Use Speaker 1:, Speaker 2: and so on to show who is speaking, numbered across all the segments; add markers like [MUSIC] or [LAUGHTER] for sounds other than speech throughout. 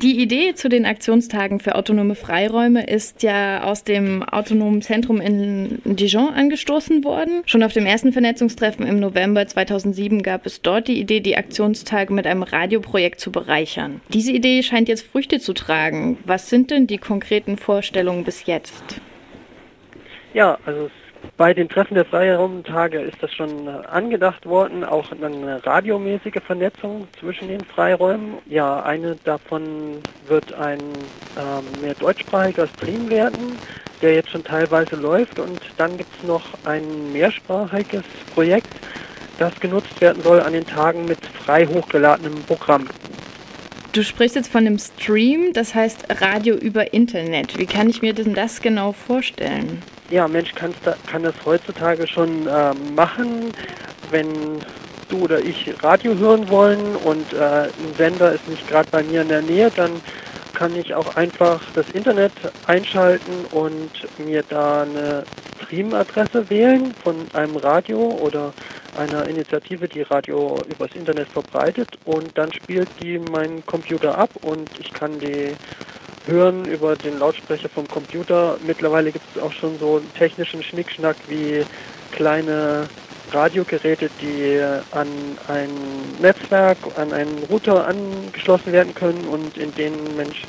Speaker 1: Die Idee zu den Aktionstagen für autonome Freiräume ist ja aus dem Autonomen Zentrum in Dijon angestoßen worden. Schon auf dem ersten Vernetzungstreffen im November 2007 gab es dort die Idee, die Aktionstage mit einem Radioprojekt zu bereichern. Diese Idee scheint jetzt Früchte zu tragen. Was sind denn die konkreten Vorstellungen bis jetzt?
Speaker 2: Ja, also bei den Treffen der Freiraumtage ist das schon äh, angedacht worden, auch eine radiomäßige Vernetzung zwischen den Freiräumen. Ja, eine davon wird ein ähm, mehr deutschsprachiger Stream werden, der jetzt schon teilweise läuft. Und dann gibt es noch ein mehrsprachiges Projekt, das genutzt werden soll an den Tagen mit frei hochgeladenem Programm.
Speaker 1: Du sprichst jetzt von einem Stream, das heißt Radio über Internet. Wie kann ich mir denn das genau vorstellen?
Speaker 2: Ja, Mensch kann, kann das heutzutage schon äh, machen, wenn du oder ich Radio hören wollen und äh, ein Sender ist nicht gerade bei mir in der Nähe, dann kann ich auch einfach das Internet einschalten und mir da eine Streamadresse wählen von einem Radio oder einer Initiative, die Radio übers Internet verbreitet und dann spielt die meinen Computer ab und ich kann die hören über den Lautsprecher vom Computer. Mittlerweile gibt es auch schon so einen technischen Schnickschnack wie kleine Radiogeräte, die an ein Netzwerk, an einen Router angeschlossen werden können und in denen Mensch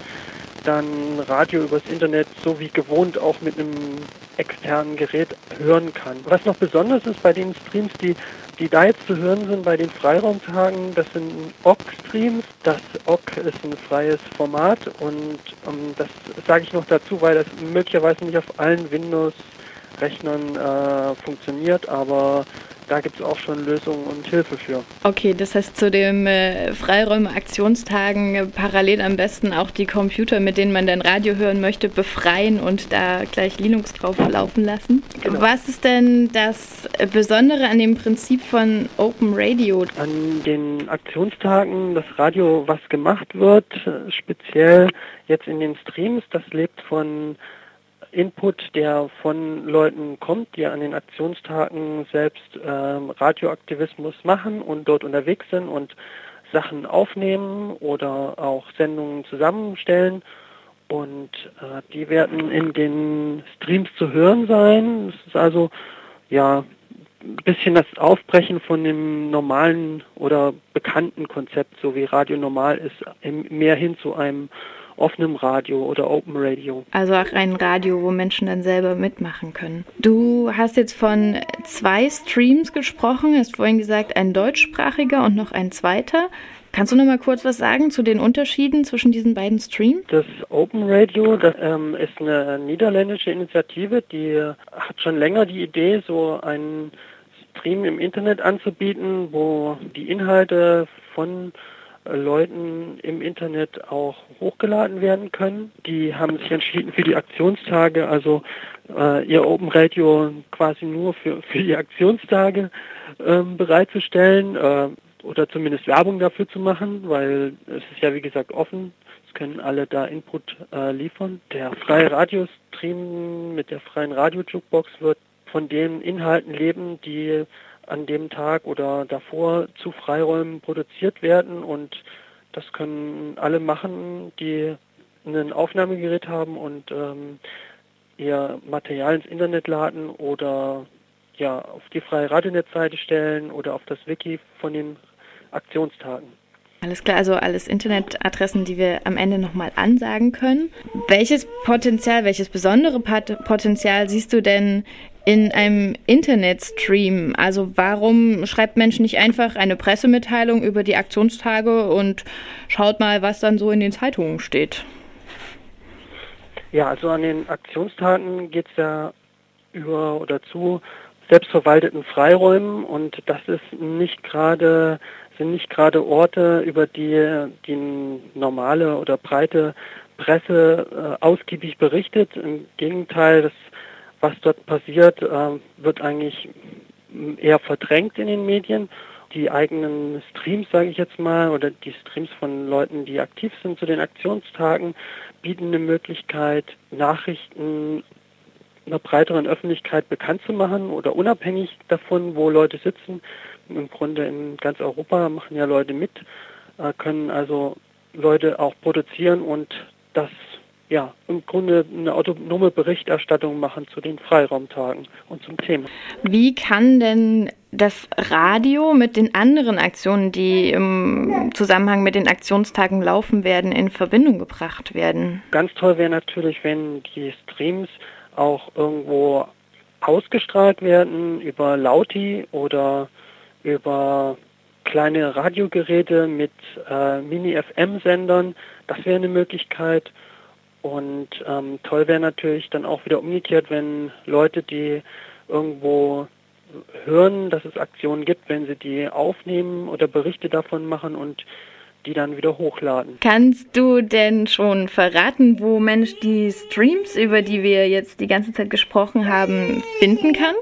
Speaker 2: dann Radio übers Internet so wie gewohnt auch mit einem externen Gerät hören kann. Was noch besonders ist bei den Streams, die die da jetzt zu hören sind bei den Freiraumtagen, das sind OGG-Streams. Das OGG ist ein freies Format und ähm, das sage ich noch dazu, weil das möglicherweise nicht auf allen Windows-Rechnern äh, funktioniert, aber da gibt es auch schon Lösungen und Hilfe für.
Speaker 1: Okay, das heißt zu den äh, Freiräume-Aktionstagen äh, parallel am besten auch die Computer, mit denen man dann Radio hören möchte, befreien und da gleich Linux drauf laufen lassen. Genau. Was ist denn das Besondere an dem Prinzip von Open Radio?
Speaker 2: An den Aktionstagen, das Radio, was gemacht wird, speziell jetzt in den Streams, das lebt von Input, der von Leuten kommt, die an den Aktionstagen selbst ähm, Radioaktivismus machen und dort unterwegs sind und Sachen aufnehmen oder auch Sendungen zusammenstellen. Und äh, die werden in den Streams zu hören sein. Es ist also ja ein bisschen das Aufbrechen von dem normalen oder bekannten Konzept, so wie Radio normal ist, mehr hin zu einem offenem Radio oder Open Radio.
Speaker 1: Also auch ein Radio, wo Menschen dann selber mitmachen können. Du hast jetzt von zwei Streams gesprochen, hast vorhin gesagt, ein deutschsprachiger und noch ein zweiter. Kannst du noch mal kurz was sagen zu den Unterschieden zwischen diesen beiden Streams?
Speaker 2: Das Open Radio, das ähm, ist eine niederländische Initiative, die hat schon länger die Idee, so einen Stream im Internet anzubieten, wo die Inhalte von Leuten im Internet auch hochgeladen werden können. Die haben sich entschieden für die Aktionstage, also äh, ihr Open Radio quasi nur für, für die Aktionstage ähm, bereitzustellen äh, oder zumindest Werbung dafür zu machen, weil es ist ja wie gesagt offen. Es können alle da Input äh, liefern. Der freie Radiostream mit der freien Radio-Jukebox wird von den Inhalten leben, die an dem Tag oder davor zu Freiräumen produziert werden und das können alle machen, die ein Aufnahmegerät haben und ähm, ihr Material ins Internet laden oder ja auf die freie Radionetzseite stellen oder auf das Wiki von den Aktionstagen.
Speaker 1: Alles klar, also alles Internetadressen, die wir am Ende nochmal ansagen können. Welches Potenzial, welches besondere Potenzial siehst du denn in einem Internetstream? Also warum schreibt Mensch nicht einfach eine Pressemitteilung über die Aktionstage und schaut mal, was dann so in den Zeitungen steht?
Speaker 2: Ja, also an den Aktionstagen geht es ja über oder zu selbstverwalteten Freiräumen und das ist nicht gerade sind nicht gerade Orte, über die die normale oder breite Presse äh, ausgiebig berichtet. Im Gegenteil, das was dort passiert, äh, wird eigentlich eher verdrängt in den Medien. Die eigenen Streams, sage ich jetzt mal, oder die Streams von Leuten, die aktiv sind zu den Aktionstagen, bieten eine Möglichkeit, Nachrichten einer breiteren Öffentlichkeit bekannt zu machen oder unabhängig davon, wo Leute sitzen. Im Grunde in ganz Europa machen ja Leute mit, äh, können also Leute auch produzieren und das ja, im Grunde eine autonome Berichterstattung machen zu den Freiraumtagen und zum Thema.
Speaker 1: Wie kann denn das Radio mit den anderen Aktionen, die im Zusammenhang mit den Aktionstagen laufen werden, in Verbindung gebracht werden?
Speaker 2: Ganz toll wäre natürlich, wenn die Streams auch irgendwo ausgestrahlt werden über Lauti oder über kleine Radiogeräte mit äh, Mini-FM-Sendern. Das wäre eine Möglichkeit. Und ähm, toll wäre natürlich dann auch wieder umgekehrt, wenn Leute, die irgendwo hören, dass es Aktionen gibt, wenn sie die aufnehmen oder Berichte davon machen und die dann wieder hochladen.
Speaker 1: Kannst du denn schon verraten, wo Mensch die Streams, über die wir jetzt die ganze Zeit gesprochen haben, finden kann?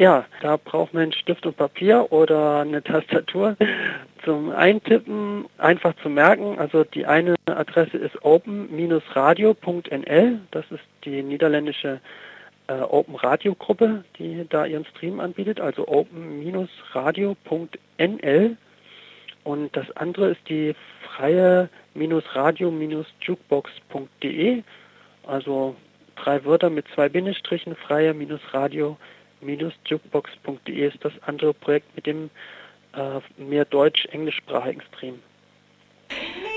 Speaker 2: Ja, da braucht man Stift und Papier oder eine Tastatur [LAUGHS] zum Eintippen, einfach zu merken. Also die eine Adresse ist open-radio.nl, das ist die niederländische äh, Open Radio Gruppe, die da ihren Stream anbietet, also open-radio.nl. Und das andere ist die freie-radio-jukebox.de, also drei Wörter mit zwei Bindestrichen, freie-radio.de jukebox.de ist das andere Projekt mit dem äh, mehr deutsch-englischsprachigen Stream.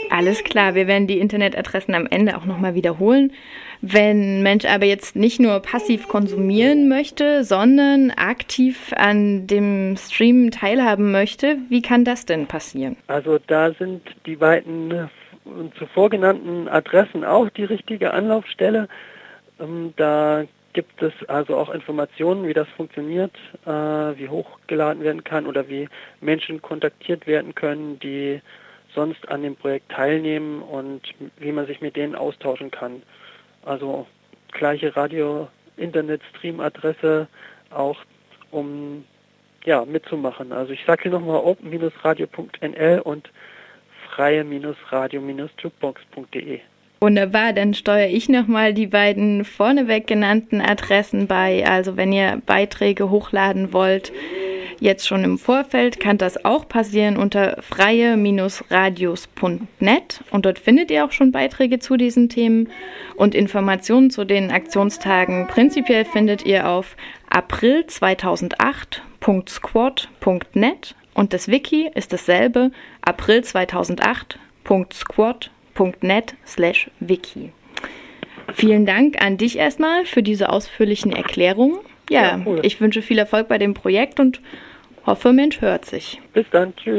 Speaker 1: Alles klar, wir werden die Internetadressen am Ende auch nochmal wiederholen. Wenn Mensch aber jetzt nicht nur passiv konsumieren möchte, sondern aktiv an dem Stream teilhaben möchte, wie kann das denn passieren?
Speaker 2: Also da sind die beiden äh, zuvor genannten Adressen auch die richtige Anlaufstelle. Ähm, da gibt es also auch Informationen, wie das funktioniert, äh, wie hochgeladen werden kann oder wie Menschen kontaktiert werden können, die sonst an dem Projekt teilnehmen und wie man sich mit denen austauschen kann. Also gleiche Radio-Internet-Stream-Adresse auch, um ja, mitzumachen. Also ich sage hier nochmal open-radio.nl und freie-radio-jukebox.de.
Speaker 1: Wunderbar, dann steuere ich nochmal die beiden vorneweg genannten Adressen bei. Also wenn ihr Beiträge hochladen wollt, jetzt schon im Vorfeld, kann das auch passieren unter freie-radios.net und dort findet ihr auch schon Beiträge zu diesen Themen und Informationen zu den Aktionstagen. Prinzipiell findet ihr auf april2008.squad.net und das Wiki ist dasselbe, april2008.squad.net www.net slash wiki. Vielen Dank an dich erstmal für diese ausführlichen Erklärungen. Ja, ja cool. ich wünsche viel Erfolg bei dem Projekt und hoffe, Mensch hört sich.
Speaker 2: Bis dann, tschüss.